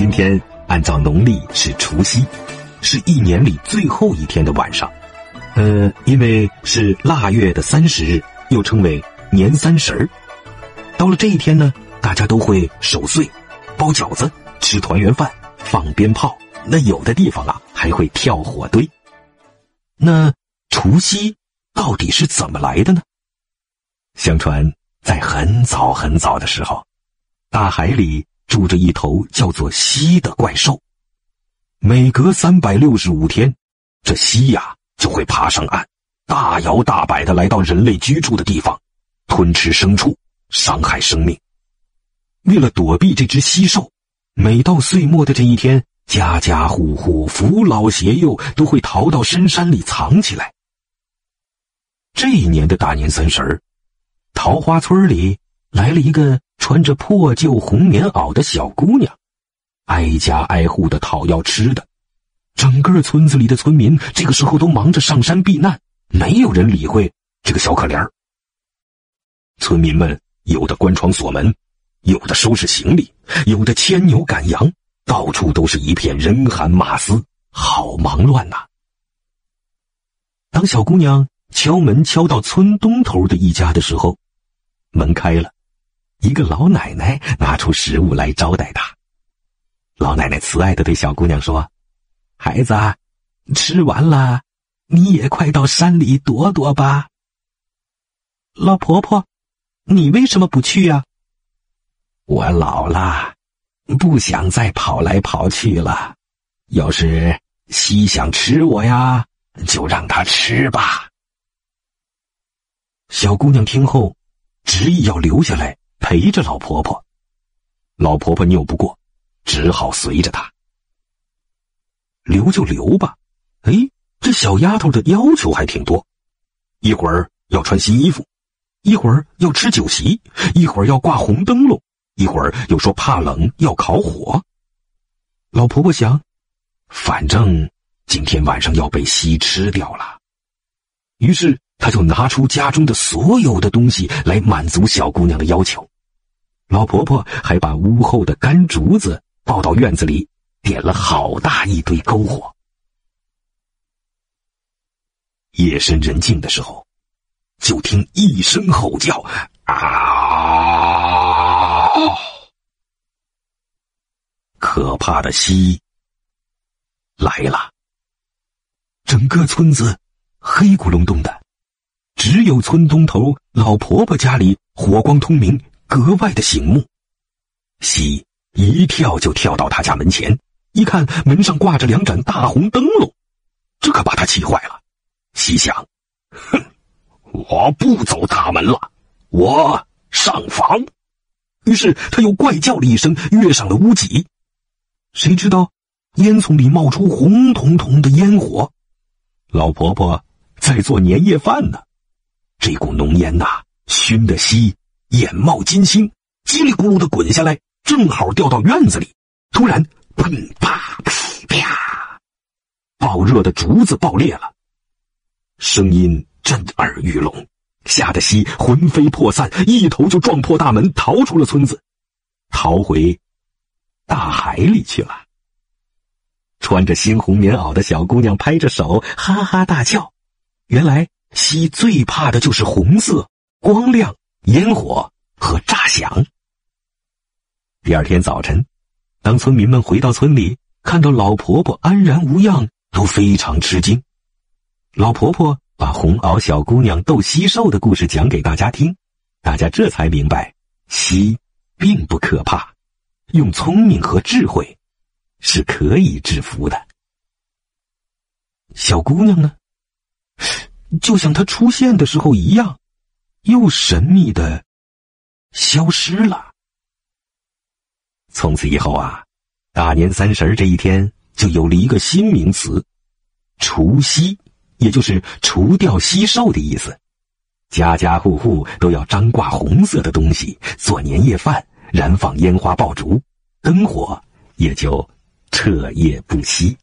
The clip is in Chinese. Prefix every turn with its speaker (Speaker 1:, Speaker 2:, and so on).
Speaker 1: 今天按照农历是除夕，是一年里最后一天的晚上。呃，因为是腊月的三十日，又称为年三十儿。到了这一天呢，大家都会守岁、包饺子、吃团圆饭、放鞭炮。那有的地方啊，还会跳火堆。那除夕到底是怎么来的呢？相传，在很早很早的时候，大海里住着一头叫做蜥的怪兽。每隔三百六十五天，这蜥呀就会爬上岸，大摇大摆的来到人类居住的地方，吞吃牲畜，伤害生命。为了躲避这只蜥兽，每到岁末的这一天，家家户户扶老携幼都会逃到深山里藏起来。这一年的大年三十。桃花村里来了一个穿着破旧红棉袄的小姑娘，挨家挨户的讨要吃的。整个村子里的村民这个时候都忙着上山避难，没有人理会这个小可怜村民们有的关窗锁门，有的收拾行李，有的牵牛赶羊，到处都是一片人喊马嘶，好忙乱呐。当小姑娘。敲门敲到村东头的一家的时候，门开了，一个老奶奶拿出食物来招待她。老奶奶慈爱的对小姑娘说：“孩子，吃完了，你也快到山里躲躲吧。”老婆婆，你为什么不去呀？我老了，不想再跑来跑去了。要是西想吃我呀，就让他吃吧。小姑娘听后，执意要留下来陪着老婆婆。老婆婆拗不过，只好随着她。留就留吧。哎，这小丫头的要求还挺多，一会儿要穿新衣服，一会儿要吃酒席，一会儿要挂红灯笼，一会儿又说怕冷要烤火。老婆婆想，反正今天晚上要被吸吃掉了，于是。她就拿出家中的所有的东西来满足小姑娘的要求，老婆婆还把屋后的干竹子抱到院子里，点了好大一堆篝火。夜深人静的时候，就听一声吼叫：“啊！”可怕的蜥来了，整个村子黑咕隆咚的。只有村东头老婆婆家里火光通明，格外的醒目。西一跳就跳到他家门前，一看门上挂着两盏大红灯笼，这可把他气坏了。西想：“哼，我不走大门了，我上房。”于是他又怪叫了一声，跃上了屋脊。谁知道烟囱里冒出红彤彤的烟火，老婆婆在做年夜饭呢。这股浓烟呐，熏得西眼冒金星，叽里咕噜的滚下来，正好掉到院子里。突然，砰啪噼啪，爆热的竹子爆裂了，声音震耳欲聋，吓得西魂飞魄散，一头就撞破大门，逃出了村子，逃回大海里去了。穿着猩红棉袄的小姑娘拍着手，哈哈大笑，原来。西最怕的就是红色、光亮、烟火和炸响。第二天早晨，当村民们回到村里，看到老婆婆安然无恙，都非常吃惊。老婆婆把红袄小姑娘斗蟋蟀的故事讲给大家听，大家这才明白，西并不可怕，用聪明和智慧是可以制服的。小姑娘呢？就像他出现的时候一样，又神秘的消失了。从此以后啊，大年三十这一天就有了一个新名词——除夕，也就是除掉西寿的意思。家家户户都要张挂红色的东西，做年夜饭，燃放烟花爆竹，灯火也就彻夜不熄。